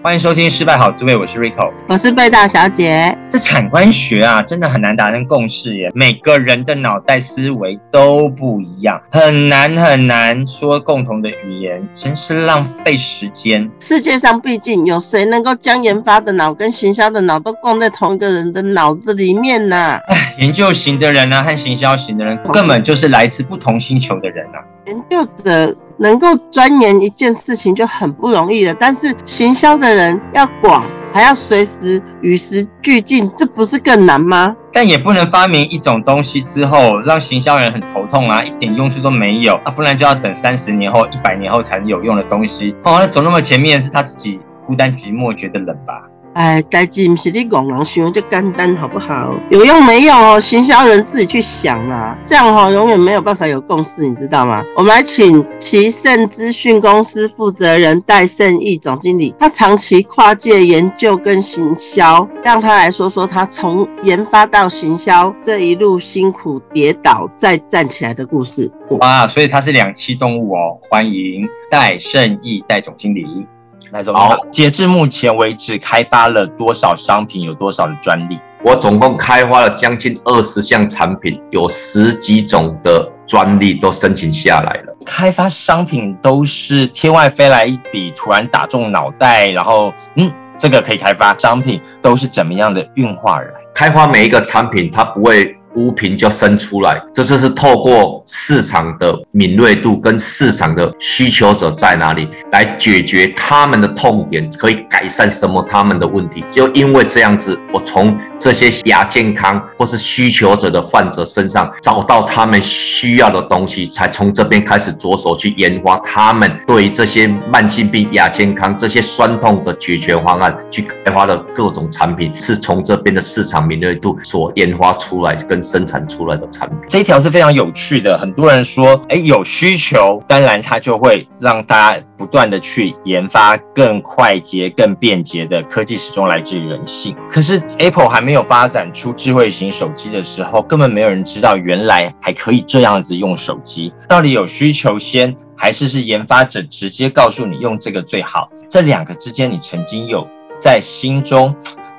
欢迎收听《失败好滋味》，我是 Rico，我是贝大小姐。这产官学啊，真的很难达成共识耶。每个人的脑袋思维都不一样，很难很难说共同的语言，真是浪费时间。世界上毕竟有谁能够将研发的脑跟行销的脑都供在同一个人的脑子里面呢、啊？哎，研究型的人呢、啊，和行销型的人根本就是来自不同星球的人啊。研究者能够钻研一件事情就很不容易了，但是行销的人要广，还要随时与时俱进，这不是更难吗？但也不能发明一种东西之后让行销人很头痛啊，一点用处都没有啊，不然就要等三十年后、一百年后才能有用的东西。哦，那走那么前面是他自己孤单寂寞觉得冷吧？哎，代志不是你讲人想就简单，好不好？有用没用哦？行销人自己去想啊，这样、哦，永远没有办法有共识，你知道吗？我们来请奇胜资讯公司负责人戴胜义总经理，他长期跨界研究跟行销，让他来说说他从研发到行销这一路辛苦跌倒再站起来的故事。哇，所以他是两栖动物哦，欢迎戴胜义戴总经理。好，截至目前为止，开发了多少商品？有多少的专利？我总共开发了将近二十项产品，有十几种的专利都申请下来了。开发商品都是天外飞来一笔，突然打中脑袋，然后嗯，这个可以开发。商品都是怎么样的运化而来？开发每一个产品，它不会。物品就生出来，这就是透过市场的敏锐度跟市场的需求者在哪里来解决他们的痛点，可以改善什么他们的问题。就因为这样子，我从这些亚健康或是需求者的患者身上找到他们需要的东西，才从这边开始着手去研发他们对于这些慢性病、亚健康这些酸痛的解决方案，去开发的各种产品，是从这边的市场敏锐度所研发出来跟。生产出来的产品，这一条是非常有趣的。很多人说，哎，有需求，当然它就会让大家不断的去研发更快捷、更便捷的科技，始终来自于人性。可是 Apple 还没有发展出智慧型手机的时候，根本没有人知道原来还可以这样子用手机。到底有需求先，还是是研发者直接告诉你用这个最好？这两个之间，你曾经有在心中？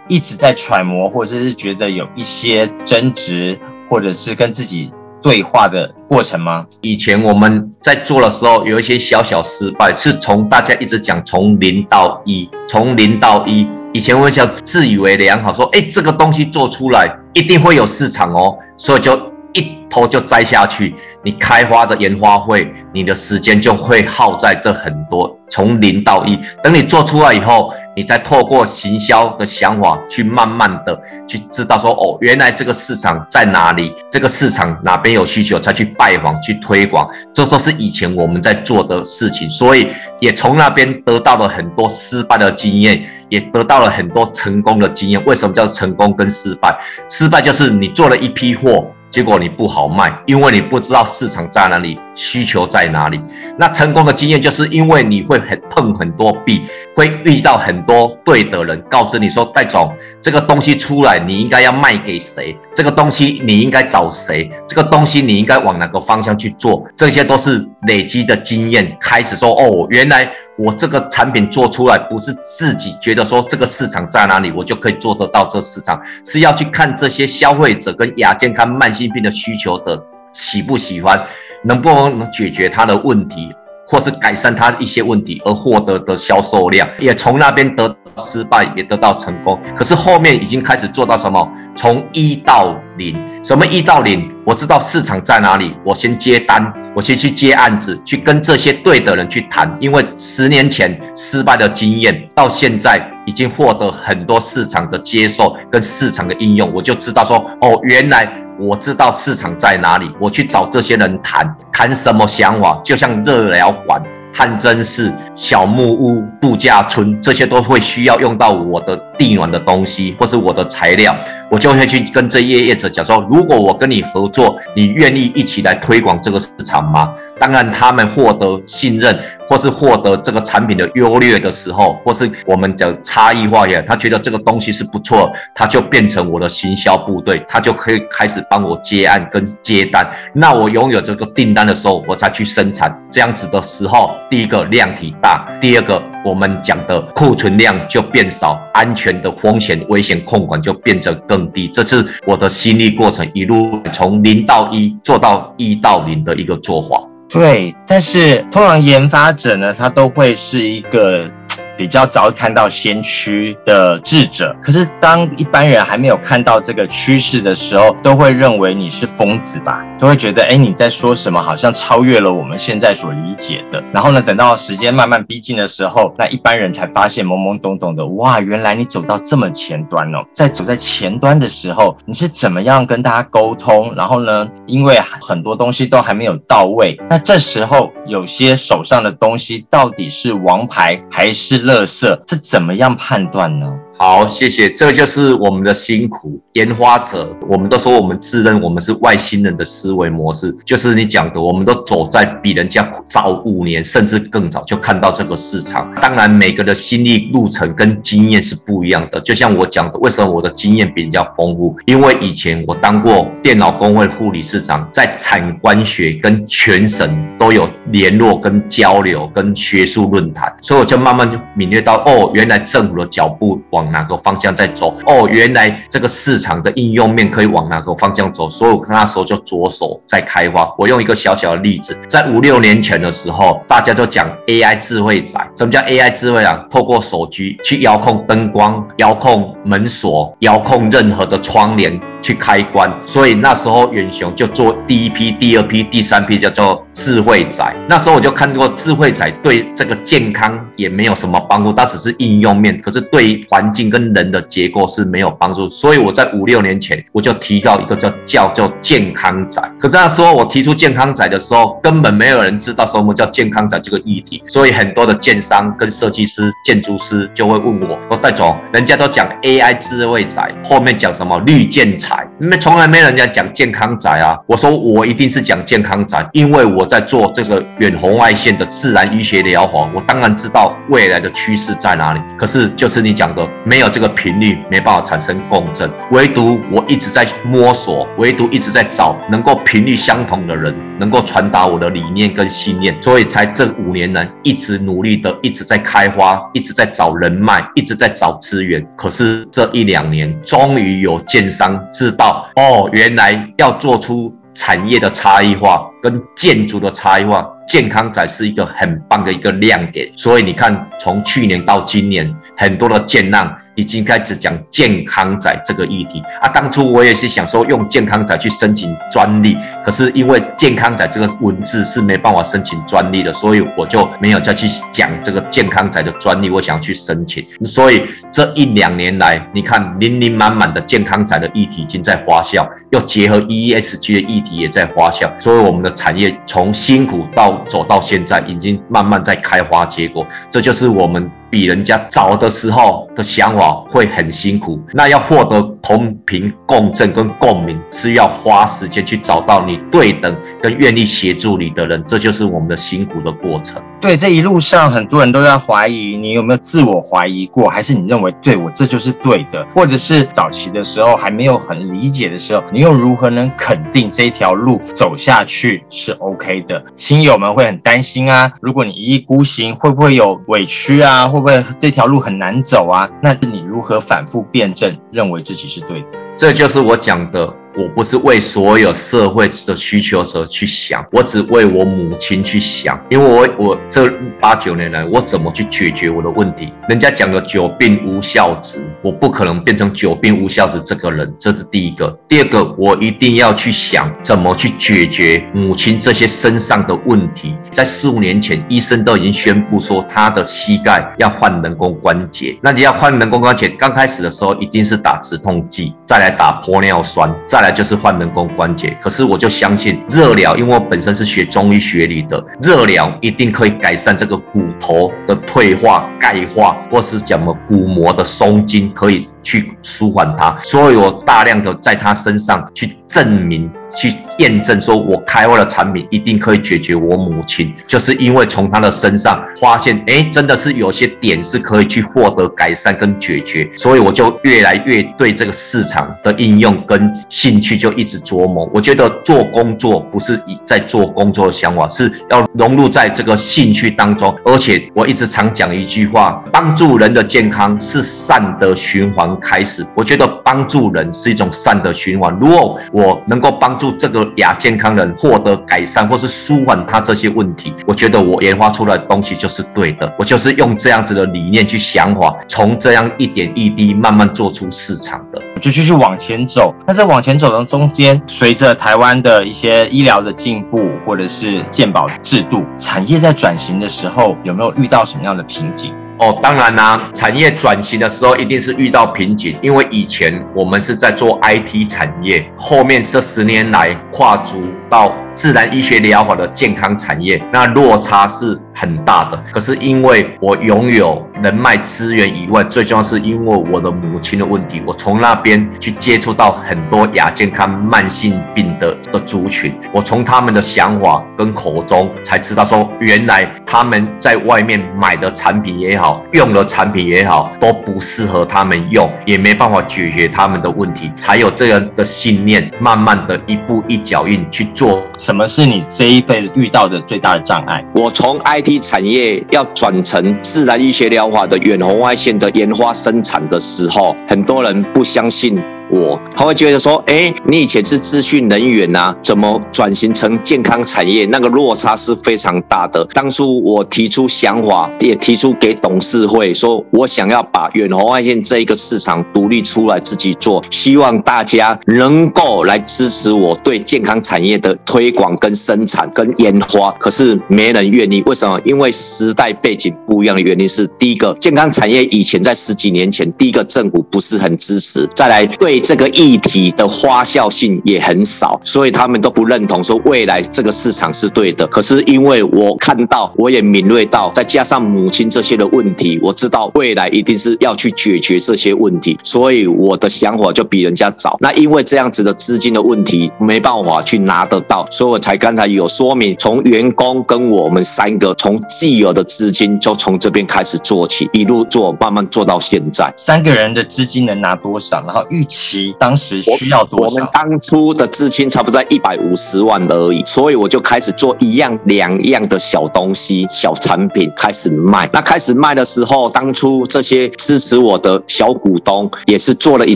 一直在揣摩，或者是觉得有一些争执，或者是跟自己对话的过程吗？以前我们在做的时候，有一些小小失败，是从大家一直讲从零到一，从零到一。以前我想自以为良好，说哎，这个东西做出来一定会有市场哦，所以就一头就栽下去。你开花的研发会，你的时间就会耗在这很多，从零到一。等你做出来以后。你再透过行销的想法去慢慢的去知道说哦，原来这个市场在哪里，这个市场哪边有需求，才去拜访去推广，这都是以前我们在做的事情，所以也从那边得到了很多失败的经验，也得到了很多成功的经验。为什么叫成功跟失败？失败就是你做了一批货。结果你不好卖，因为你不知道市场在哪里，需求在哪里。那成功的经验就是因为你会很碰很多壁，会遇到很多对的人，告诉你说：“戴总，这个东西出来，你应该要卖给谁？这个东西你应该找谁？这个东西你应该往哪个方向去做？”这些都是累积的经验，开始说：“哦，原来。”我这个产品做出来不是自己觉得说这个市场在哪里，我就可以做得到这市场，是要去看这些消费者跟亚健康慢性病的需求的喜不喜欢，能不能解决他的问题，或是改善他一些问题而获得的销售量，也从那边得失败，也得到成功。可是后面已经开始做到什么？从一到零，什么一到零？我知道市场在哪里，我先接单。我先去接案子，去跟这些对的人去谈，因为十年前失败的经验，到现在已经获得很多市场的接受跟市场的应用，我就知道说，哦，原来我知道市场在哪里，我去找这些人谈，谈什么想法，就像热疗馆、汗蒸室、小木屋、度假村，这些都会需要用到我的地暖的东西，或是我的材料，我就会去跟这些业者讲说，如果我跟你合作，你愿意一起来推广这个市场吗？当然，他们获得信任。或是获得这个产品的优劣的时候，或是我们讲差异化呀，他觉得这个东西是不错，他就变成我的行销部队，他就可以开始帮我接案跟接单。那我拥有这个订单的时候，我才去生产。这样子的时候，第一个量体大，第二个我们讲的库存量就变少，安全的风险危险控管就变得更低。这是我的心力过程，一路从零到一做到一到零的一个做法。对，但是通常研发者呢，他都会是一个。比较早看到先驱的智者，可是当一般人还没有看到这个趋势的时候，都会认为你是疯子吧？都会觉得，哎，你在说什么？好像超越了我们现在所理解的。然后呢，等到时间慢慢逼近的时候，那一般人才发现懵懵懂懂的，哇，原来你走到这么前端哦。在走在前端的时候，你是怎么样跟大家沟通？然后呢，因为很多东西都还没有到位，那这时候有些手上的东西到底是王牌还是？垃圾，这怎么样判断呢？好，谢谢。这就是我们的辛苦，研发者。我们都说我们自认我们是外星人的思维模式，就是你讲的，我们都走在比人家早五年，甚至更早就看到这个市场。当然，每个的心理路程跟经验是不一样的。就像我讲的，为什么我的经验比人家丰富？因为以前我当过电脑工会护理市长，在产官学跟全省都有联络跟交流跟学术论坛，所以我就慢慢就领略到，哦，原来政府的脚步往。哪个方向在走？哦，原来这个市场的应用面可以往哪个方向走？所以我那时候就着手在开发。我用一个小小的例子，在五六年前的时候，大家都讲 AI 智慧宅。什么叫 AI 智慧啊？透过手机去遥控灯光、遥控门锁、遥控任何的窗帘。去开关，所以那时候远雄就做第一批、第二批、第三批，叫做智慧宅。那时候我就看过智慧宅对这个健康也没有什么帮助，它只是应用面，可是对环境跟人的结构是没有帮助。所以我在五六年前我就提到一个叫叫叫健康宅。可是那时候我提出健康宅的时候，根本没有人知道什么叫健康宅这个议题，所以很多的建商跟设计师、建筑师就会问我说：“戴总，人家都讲 AI 智慧宅，后面讲什么绿建材？”因为从来没人家讲健康宅啊！我说我一定是讲健康宅，因为我在做这个远红外线的自然医学疗法，我当然知道未来的趋势在哪里。可是就是你讲的，没有这个频率，没办法产生共振。唯独我一直在摸索，唯独一直在找能够频率相同的人，能够传达我的理念跟信念，所以才这五年来一直努力的，一直在开花，一直在找人脉，一直在找资源。可是这一两年，终于有建商知道哦，原来要做出产业的差异化跟建筑的差异化，健康才是一个很棒的一个亮点。所以你看，从去年到今年，很多的建浪。已经开始讲健康宅这个议题啊！当初我也是想说用健康宅去申请专利，可是因为健康宅这个文字是没办法申请专利的，所以我就没有再去讲这个健康宅的专利。我想去申请，所以这一两年来，你看零零满满的健康宅的议题已经在发酵，又结合 E E S G 的议题也在发酵，所以我们的产业从辛苦到走到现在，已经慢慢在开花结果。这就是我们。比人家早的时候的想法会很辛苦，那要获得同频共振跟共鸣，是要花时间去找到你对等跟愿意协助你的人，这就是我们的辛苦的过程。对，这一路上很多人都在怀疑你有没有自我怀疑过，还是你认为对我这就是对的，或者是早期的时候还没有很理解的时候，你又如何能肯定这一条路走下去是 OK 的？亲友们会很担心啊，如果你一意孤行，会不会有委屈啊？会不会这条路很难走啊？那你如何反复辩证，认为自己是对的？这就是我讲的。我不是为所有社会的需求者去想，我只为我母亲去想。因为我我这八九年来，我怎么去解决我的问题？人家讲的久病无孝子，我不可能变成久病无孝子这个人，这是第一个。第二个，我一定要去想怎么去解决母亲这些身上的问题。在四五年前，医生都已经宣布说，他的膝盖要换人工关节。那你要换人工关节，刚开始的时候一定是打止痛剂，再来打玻尿酸，再来。就是换人工关节。可是我就相信热疗，因为我本身是学中医学理的，热疗一定可以改善这个骨头的退化、钙化，或是讲么骨膜的松筋，可以去舒缓它。所以我大量的在他身上去证明。去验证说，我开发的产品一定可以解决我母亲，就是因为从她的身上发现，哎，真的是有些点是可以去获得改善跟解决，所以我就越来越对这个市场的应用跟兴趣就一直琢磨。我觉得做工作不是以在做工作的想法，是要融入在这个兴趣当中。而且我一直常讲一句话：帮助人的健康是善的循环开始。我觉得帮助人是一种善的循环。如果我能够帮助这个亚健康人获得改善，或是舒缓他这些问题，我觉得我研发出来的东西就是对的。我就是用这样子的理念去想法，从这样一点一滴慢慢做出市场的，就继续往前走。那在往前走的中间，随着台湾的一些医疗的进步，或者是健保制度，产业在转型的时候，有没有遇到什么样的瓶颈？哦，当然啦、产业转型的时候一定是遇到瓶颈，因为以前我们是在做 IT 产业，后面这十年来跨足到自然医学疗法的健康产业，那落差是很大的。可是因为我拥有人脉资源以外，最重要是因为我的母亲的问题，我从那边去接触到很多亚健康慢性病的的族群，我从他们的想法跟口中才知道说，原来他们在外面买的产品也好，用的产品也好，都不适合他们用，也没办法解决他们的问题，才有这样的信念，慢慢的一步一脚印去做。什么是你这一辈子遇到的最大的障碍？我从 IT 产业要转成自然医学疗法的远红外线的研发生产的时候，很多人不相信。我他会觉得说，哎，你以前是资讯人员呐，怎么转型成健康产业？那个落差是非常大的。当初我提出想法，也提出给董事会，说我想要把远红外线这一个市场独立出来自己做，希望大家能够来支持我对健康产业的推广、跟生产、跟研发。可是没人愿意，为什么？因为时代背景不一样的原因是，第一个，健康产业以前在十几年前，第一个政府不是很支持，再来对。这个议题的花销性也很少，所以他们都不认同说未来这个市场是对的。可是因为我看到，我也敏锐到，再加上母亲这些的问题，我知道未来一定是要去解决这些问题，所以我的想法就比人家早。那因为这样子的资金的问题没办法去拿得到，所以我才刚才有说明，从员工跟我们三个从既有的资金就从这边开始做起，一路做，慢慢做到现在。三个人的资金能拿多少？然后预期。当时需要多少？我，我们当初的资金差不多在一百五十万而已，所以我就开始做一样两样的小东西、小产品开始卖。那开始卖的时候，当初这些支持我的小股东也是做了一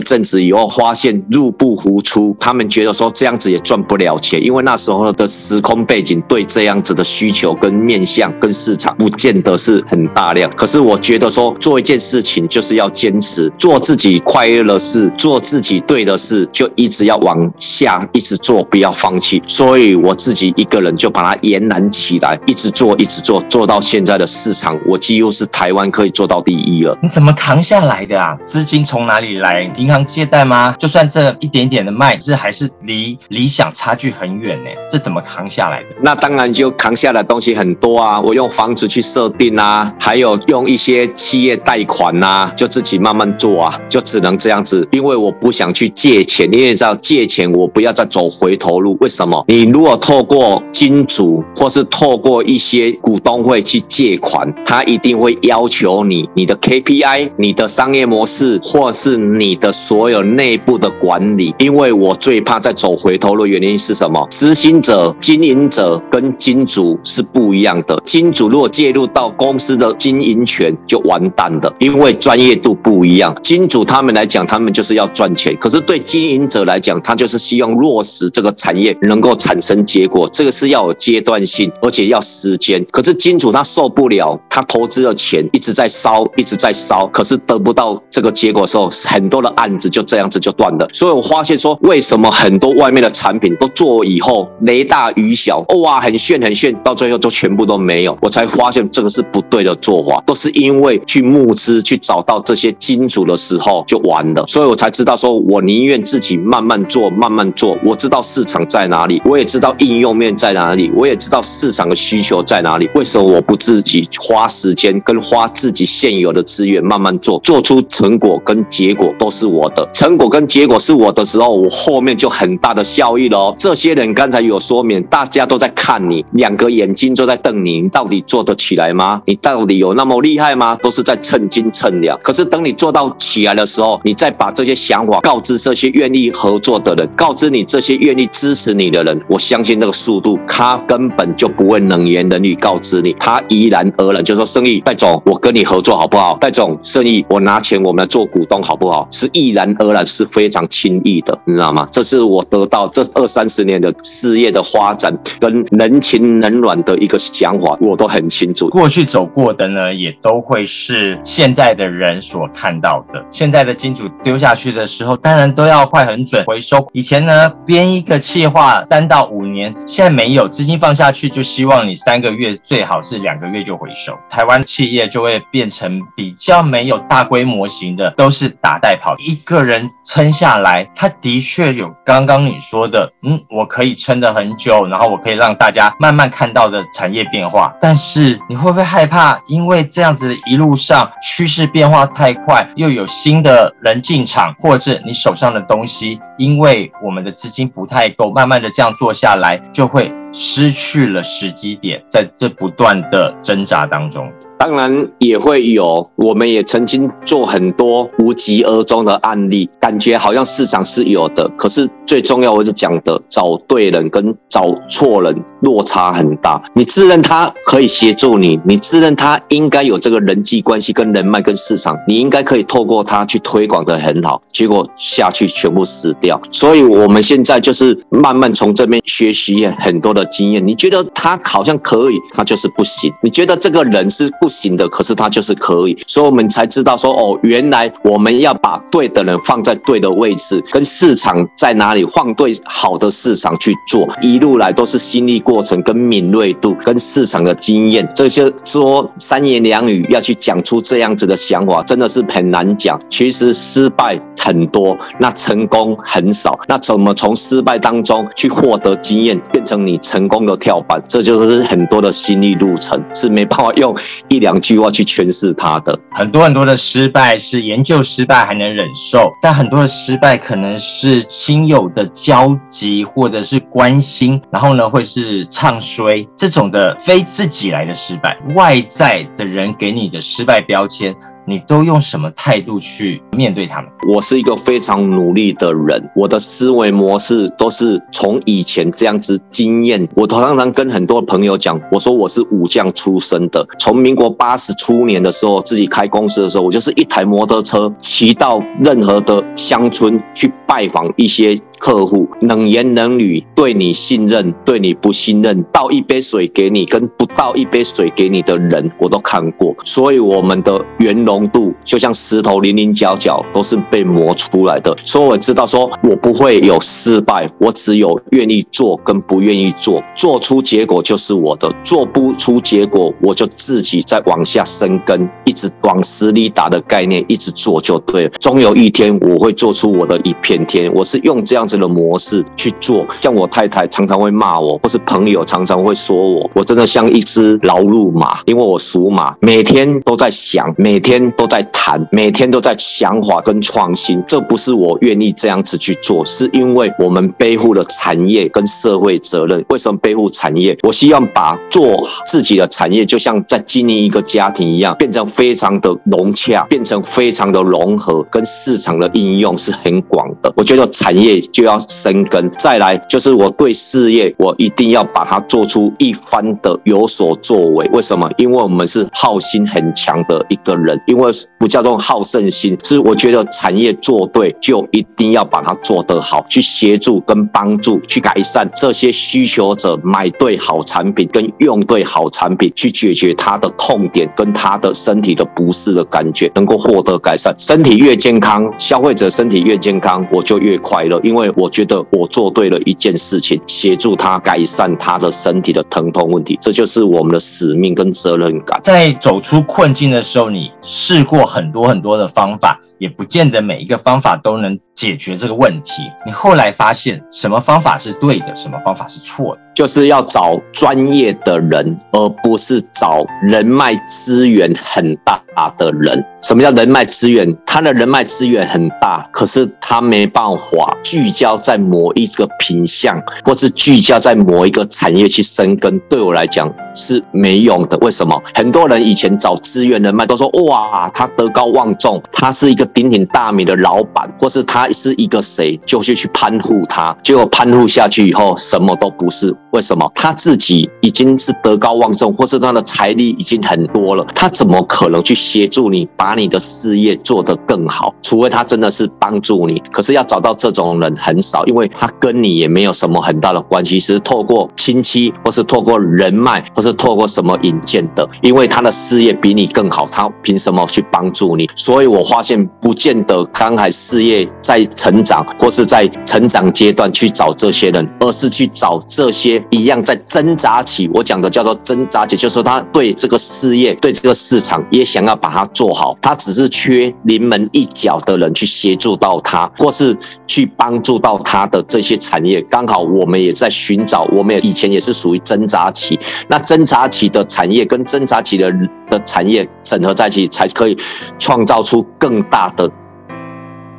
阵子以后，发现入不敷出，他们觉得说这样子也赚不了钱，因为那时候的时空背景对这样子的需求跟面向跟市场不见得是很大量。可是我觉得说做一件事情就是要坚持，做自己快乐的事，做自己。自己对的事就一直要往下，一直做，不要放弃。所以我自己一个人就把它延揽起来，一直做，一直做，做到现在的市场，我几乎是台湾可以做到第一了。你怎么扛下来的啊？资金从哪里来？银行借贷吗？就算这一点点的卖，这还是离理想差距很远呢。这怎么扛下来的？那当然就扛下来的东西很多啊。我用房子去设定啊，还有用一些企业贷款啊，就自己慢慢做啊，就只能这样子，因为我不。想去借钱，你也知道借钱，我不要再走回头路。为什么？你如果透过金主或是透过一些股东会去借款，他一定会要求你你的 KPI、你的商业模式，或是你的所有内部的管理。因为我最怕再走回头路，原因是什么？执行者、经营者跟金主是不一样的。金主如果介入到公司的经营权，就完蛋了，因为专业度不一样。金主他们来讲，他们就是要赚钱。可是对经营者来讲，他就是希望落实这个产业能够产生结果，这个是要有阶段性，而且要时间。可是金主他受不了，他投资的钱一直在烧，一直在烧，可是得不到这个结果的时候，很多的案子就这样子就断了。所以我发现说，为什么很多外面的产品都做以后雷大雨小，哇，很炫很炫，到最后就全部都没有。我才发现这个是不对的做法，都是因为去募资去找到这些金主的时候就完了。所以我才知道说。我宁愿自己慢慢做，慢慢做。我知道市场在哪里，我也知道应用面在哪里，我也知道市场的需求在哪里。为什么我不自己花时间跟花自己现有的资源慢慢做，做出成果跟结果都是我的，成果跟结果是我的时候，我后面就很大的效益了哦。这些人刚才有说明，大家都在看你，两个眼睛都在瞪你，你到底做得起来吗？你到底有那么厉害吗？都是在称斤称两。可是等你做到起来的时候，你再把这些想法告知这些愿意合作的人，告知你这些愿意支持你的人，我相信那个速度，他根本就不会冷言冷语告知你，他依然而然就说：“生意，戴总，我跟你合作好不好？戴总，生意，我拿钱，我们来做股东好不好？”是毅然而然，是非常轻易的，你知道吗？这是我得到这二三十年的事业的发展跟人情冷暖的一个想法，我都很清楚。过去走过的呢，也都会是现在的人所看到的。现在的金主丢下去的候，当然都要快很准回收。以前呢，编一个企划三到五年，现在没有资金放下去，就希望你三个月最好是两个月就回收。台湾企业就会变成比较没有大规模型的，都是打带跑，一个人撑下来，他的确有刚刚你说的，嗯，我可以撑得很久，然后我可以让大家慢慢看到的产业变化。但是你会不会害怕，因为这样子一路上趋势变化太快，又有新的人进场，或者你手上的东西，因为我们的资金不太够，慢慢的这样做下来，就会失去了时机点，在这不断的挣扎当中。当然也会有，我们也曾经做很多无疾而终的案例，感觉好像市场是有的，可是最重要我是讲的，找对人跟找错人落差很大。你自认他可以协助你，你自认他应该有这个人际关系跟人脉跟市场，你应该可以透过他去推广得很好，结果下去全部死掉。所以我们现在就是慢慢从这边学习很多的经验。你觉得他好像可以，他就是不行；你觉得这个人是不行的，可是他就是可以，所以我们才知道说哦，原来我们要把对的人放在对的位置，跟市场在哪里放对好的市场去做，一路来都是心力过程跟敏锐度跟市场的经验，这些说三言两语要去讲出这样子的想法，真的是很难讲。其实失败很多，那成功很少，那怎么从失败当中去获得经验，变成你成功的跳板？这就是很多的心理路程，是没办法用一。两句话去诠释他的。很多很多的失败是研究失败还能忍受，但很多的失败可能是亲友的交集或者是关心，然后呢会是唱衰这种的非自己来的失败，外在的人给你的失败标签。你都用什么态度去面对他们？我是一个非常努力的人，我的思维模式都是从以前这样子经验。我常常跟很多朋友讲，我说我是武将出身的，从民国八十初年的时候自己开公司的时候，我就是一台摩托车骑到任何的乡村去拜访一些。客户冷言冷语，对你信任，对你不信任，倒一杯水给你，跟不倒一杯水给你的人，我都看过。所以我们的圆浓度就像石头，棱棱角角都是被磨出来的。所以我知道，说我不会有失败，我只有愿意做跟不愿意做。做出结果就是我的，做不出结果，我就自己再往下深耕，一直往死里打的概念，一直做就对了。终有一天，我会做出我的一片天。我是用。这样子的模式去做，像我太太常常会骂我，或是朋友常常会说我，我真的像一只劳碌马，因为我属马，每天都在想，每天都在谈，每天都在想法跟创新。这不是我愿意这样子去做，是因为我们背负了产业跟社会责任。为什么背负产业？我希望把做自己的产业，就像在经营一个家庭一样，变成非常的融洽，变成非常的融合，跟市场的应用是很广的。我觉得产业。就要生根，再来就是我对事业，我一定要把它做出一番的有所作为。为什么？因为我们是好心很强的一个人，因为不叫做好胜心，是我觉得产业做对，就一定要把它做得好，去协助跟帮助，去改善这些需求者买对好产品跟用对好产品，去解决他的痛点跟他的身体的不适的感觉，能够获得改善。身体越健康，消费者身体越健康，我就越快乐，因为我觉得我做对了一件事情，协助他改善他的身体的疼痛问题，这就是我们的使命跟责任感。在走出困境的时候，你试过很多很多的方法，也不见得每一个方法都能解决这个问题。你后来发现什么方法是对的，什么方法是错的？就是要找专业的人，而不是找人脉资源很大的人。什么叫人脉资源？他的人脉资源很大，可是他没办法聚焦在某一个品项，或是聚焦在某一个产业去生根。对我来讲是没用的。为什么？很多人以前找资源人脉都说：哇，他德高望重，他是一个鼎鼎大名的老板，或是他是一个谁，就去去攀附他。结果攀附下去以后，什么都不是。为什么？他自己已经是德高望重，或是他的财力已经很多了，他怎么可能去协助你把你的事业做得更好？除非他真的是帮助你。可是要找到这种人很少，因为他跟你也没有什么很大的关系，是透过亲戚，或是透过人脉，或是透过什么引荐的。因为他的事业比你更好，他凭什么去帮助你？所以我发现，不见得刚才事业在成长，或是在成长阶段去找这些人，而是去找这些。一样在挣扎期，我讲的叫做挣扎期，就是说他对这个事业、对这个市场也想要把它做好，他只是缺临门一脚的人去协助到他，或是去帮助到他的这些产业。刚好我们也在寻找，我们也以前也是属于挣扎期，那侦查起的产业跟侦查起的的产业整合在一起，才可以创造出更大的。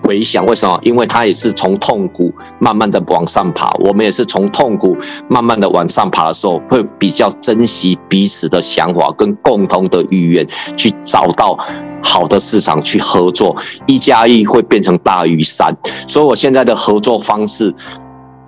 回响为什么？因为他也是从痛苦慢慢的往上爬，我们也是从痛苦慢慢的往上爬的时候，会比较珍惜彼此的想法跟共同的意愿，去找到好的市场去合作，一加一会变成大于三。所以我现在的合作方式，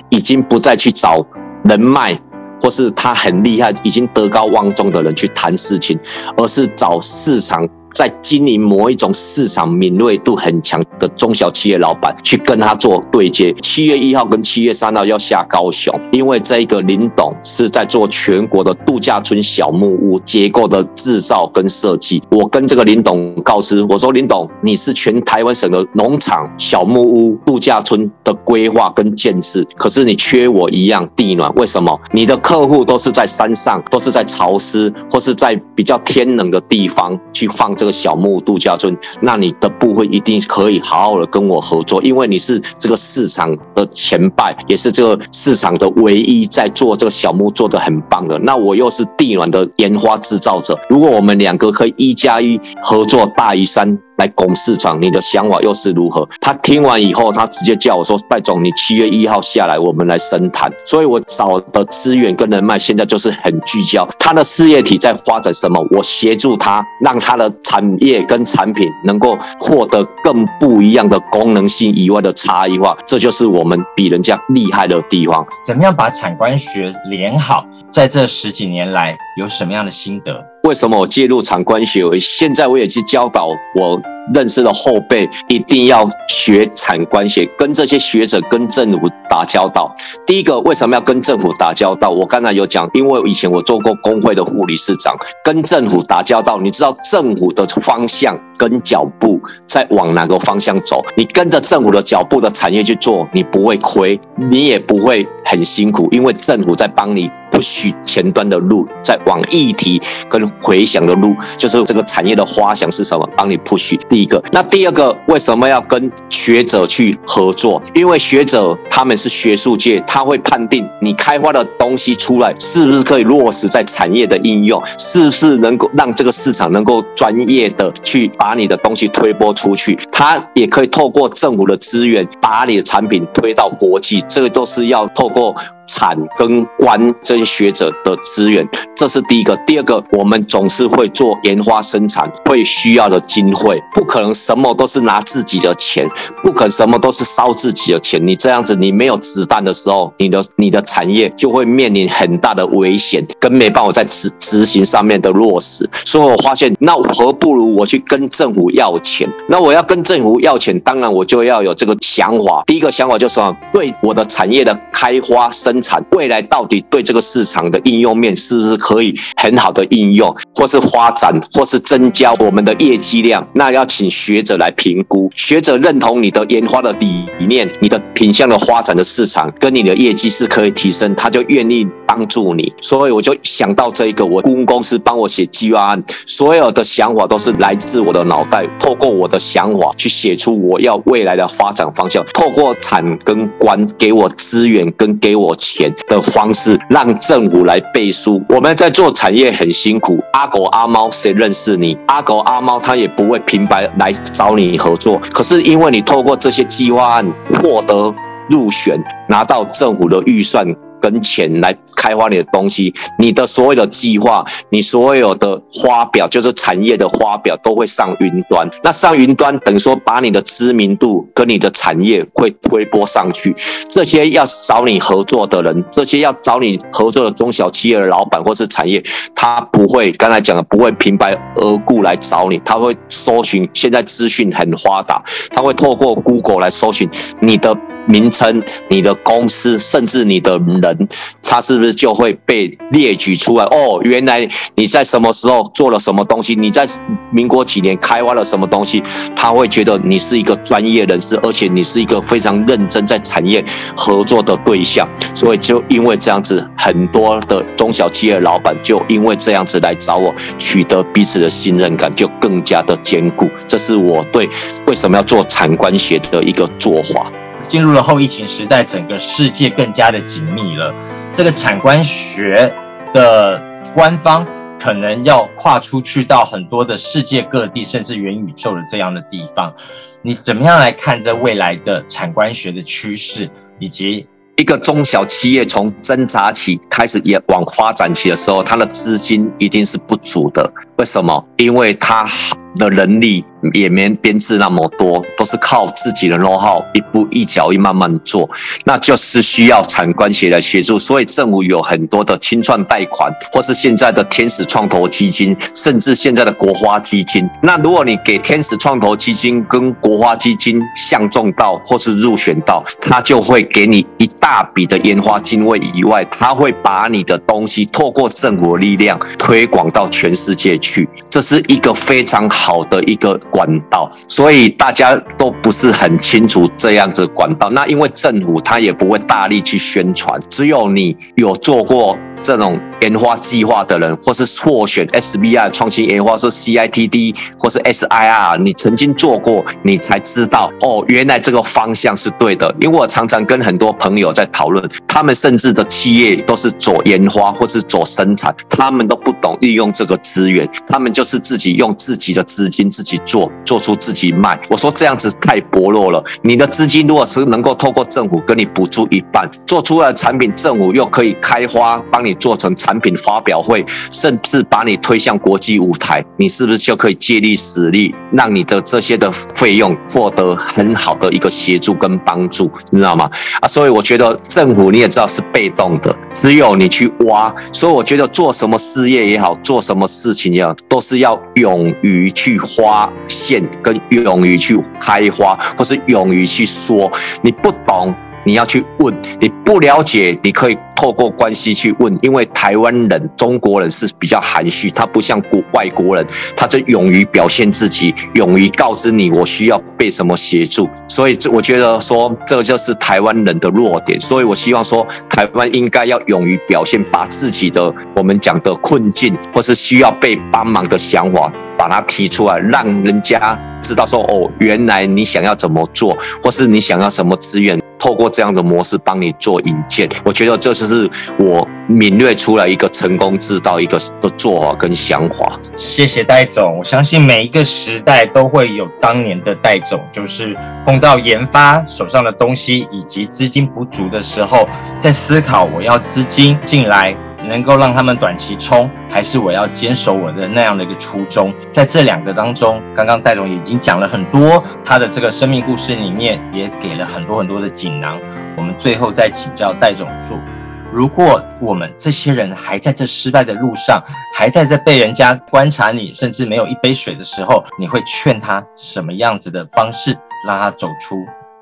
已经不再去找人脉，或是他很厉害、已经德高望重的人去谈事情，而是找市场。在经营某一种市场敏锐度很强的中小企业老板，去跟他做对接。七月一号跟七月三号要下高雄，因为这个林董是在做全国的度假村小木屋结构的制造跟设计。我跟这个林董告知，我说林董，你是全台湾省的农场、小木屋、度假村的规划跟建设，可是你缺我一样地暖。为什么？你的客户都是在山上，都是在潮湿或是在比较天冷的地方去放这小木度假村，那你的部分一定可以好好的跟我合作，因为你是这个市场的前辈，也是这个市场的唯一在做这个小木做的很棒的。那我又是地暖的研发制造者，如果我们两个可以一加一合作大于三。来拱市场，你的想法又是如何？他听完以后，他直接叫我说：“戴总，你七月一号下来，我们来深谈。”所以，我找的资源跟人脉现在就是很聚焦。他的事业体在发展什么？我协助他，让他的产业跟产品能够获得更不一样的功能性以外的差异化。这就是我们比人家厉害的地方。怎么样把产官学连好？在这十几年来，有什么样的心得？为什么我介入产官学？现在我也去教导我认识的后辈，一定要学产官学，跟这些学者跟政府打交道。第一个，为什么要跟政府打交道？我刚才有讲，因为以前我做过工会的护理市长，跟政府打交道，你知道政府的方向跟脚步在往哪个方向走？你跟着政府的脚步的产业去做，你不会亏，你也不会很辛苦，因为政府在帮你。不许前端的路，在往议题跟回响的路，就是这个产业的花想是什么？帮你 push 一个，那第二个为什么要跟学者去合作？因为学者他们是学术界，他会判定你开发的东西出来是不是可以落实在产业的应用，是不是能够让这个市场能够专业的去把你的东西推播出去。他也可以透过政府的资源把你的产品推到国际，这个都是要透过。产跟官这些学者的资源，这是第一个。第二个，我们总是会做研发生产，会需要的经费，不可能什么都是拿自己的钱，不可能什么都是烧自己的钱。你这样子，你没有子弹的时候，你的你的产业就会面临很大的危险，跟没办法在执执行上面的落实。所以我发现，那何不如我去跟政府要钱？那我要跟政府要钱，当然我就要有这个想法。第一个想法就是说，对我的产业的开发生生产，未来到底对这个市场的应用面是不是可以很好的应用，或是发展，或是增加我们的业绩量？那要请学者来评估，学者认同你的研发的理念，你的品相的发展的市场跟你的业绩是可以提升，他就愿意帮助你。所以我就想到这一个，我顾问公司帮我写计划案，所有的想法都是来自我的脑袋，透过我的想法去写出我要未来的发展方向，透过产跟官给我资源跟给我钱的方式，让政府来背书。我们在做产业很辛苦，阿狗阿猫谁认识你？阿狗阿猫他也不会平白来找你合作。可是因为你透过这些计划案获得入选，拿到政府的预算。跟钱来开发你的东西，你的所有的计划，你所有的花表，就是产业的花表，都会上云端。那上云端等于说把你的知名度跟你的产业会推播上去。这些要找你合作的人，这些要找你合作的中小企业的老板或是产业，他不会刚才讲的不会平白而故来找你，他会搜寻。现在资讯很发达，他会透过 Google 来搜寻你的。名称、你的公司，甚至你的人，他是不是就会被列举出来？哦，原来你在什么时候做了什么东西？你在民国几年开发了什么东西？他会觉得你是一个专业人士，而且你是一个非常认真在产业合作的对象。所以就因为这样子，很多的中小企业老板就因为这样子来找我，取得彼此的信任感就更加的坚固。这是我对为什么要做产官学的一个做法。进入了后疫情时代，整个世界更加的紧密了。这个产官学的官方可能要跨出去到很多的世界各地，甚至元宇宙的这样的地方。你怎么样来看这未来的产官学的趋势，以及一个中小企业从挣扎期开始也往发展期的时候，它的资金一定是不足的。为什么？因为它的能力。也没编制那么多，都是靠自己的能耗一步一脚印慢慢做，那就是需要产官协来协助。所以政府有很多的清创贷款，或是现在的天使创投基金，甚至现在的国花基金。那如果你给天使创投基金跟国花基金相中到，或是入选到，他就会给你一大笔的研发经费以外，他会把你的东西透过政府的力量推广到全世界去。这是一个非常好的一个。管道，所以大家都不是很清楚这样子管道。那因为政府他也不会大力去宣传，只有你有做过这种研发计划的人，或是错选 SBI 创新研发，说 CITD 或是 SIR，你曾经做过，你才知道哦，原来这个方向是对的。因为我常常跟很多朋友在讨论，他们甚至的企业都是做研发或是做生产，他们都不懂利用这个资源，他们就是自己用自己的资金自己做，做出自己卖。我说这样子太薄弱了，你的资金如果是能够透过政府给你补助一半，做出来的产品，政府又可以开发帮你做成。产品发表会，甚至把你推向国际舞台，你是不是就可以借力使力，让你的这些的费用获得很好的一个协助跟帮助，你知道吗？啊，所以我觉得政府你也知道是被动的，只有你去挖。所以我觉得做什么事业也好，做什么事情也好，都是要勇于去发现，跟勇于去开花，或是勇于去说。你不懂，你要去问；你不了解，你可以。透过关系去问，因为台湾人、中国人是比较含蓄，他不像国外国人，他就勇于表现自己，勇于告知你我需要被什么协助。所以，这我觉得说，这就是台湾人的弱点。所以我希望说，台湾应该要勇于表现，把自己的我们讲的困境，或是需要被帮忙的想法，把它提出来，让人家知道说，哦，原来你想要怎么做，或是你想要什么资源。透过这样的模式帮你做引荐，我觉得这就是我敏锐出来一个成功之道一个的做法跟想法。谢谢戴总，我相信每一个时代都会有当年的戴总，就是碰到研发手上的东西以及资金不足的时候，在思考我要资金进来。能够让他们短期冲，还是我要坚守我的那样的一个初衷？在这两个当中，刚刚戴总已经讲了很多，他的这个生命故事里面也给了很多很多的锦囊。我们最后再请教戴总说，如果我们这些人还在这失败的路上，还在这被人家观察你，甚至没有一杯水的时候，你会劝他什么样子的方式，让他走出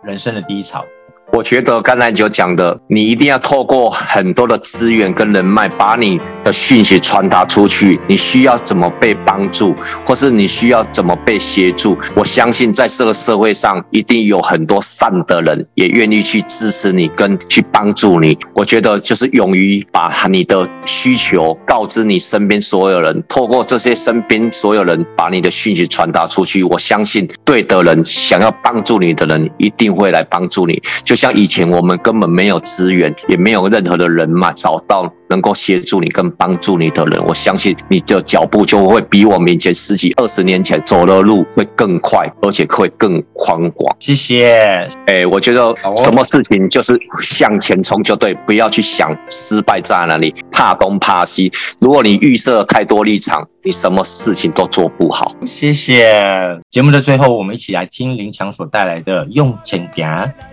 人生的低潮？我觉得刚才就讲的，你一定要透过很多的资源跟人脉，把你的讯息传达出去。你需要怎么被帮助，或是你需要怎么被协助？我相信在这个社会上，一定有很多善的人，也愿意去支持你跟去帮助你。我觉得就是勇于把你的需求告知你身边所有人，透过这些身边所有人把你的讯息传达出去。我相信对的人，想要帮助你的人，一定会来帮助你。就像。像以前我们根本没有资源，也没有任何的人脉，找到能够协助你跟帮助你的人，我相信你的脚步就会比我们以前十几二十年前走的路会更快，而且会更宽广。谢谢。哎，我觉得什么事情就是向前冲就对，不要去想失败在哪里，怕东怕西。如果你预设太多立场，你什么事情都做不好。谢谢。节目的最后，我们一起来听林强所带来的《用钱行》，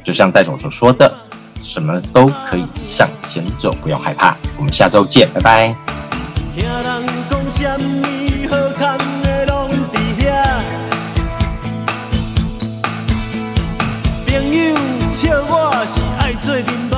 就像戴总所说的，什么都可以向前走，不用害怕。我们下周见，拜拜。朋友笑我是爱做。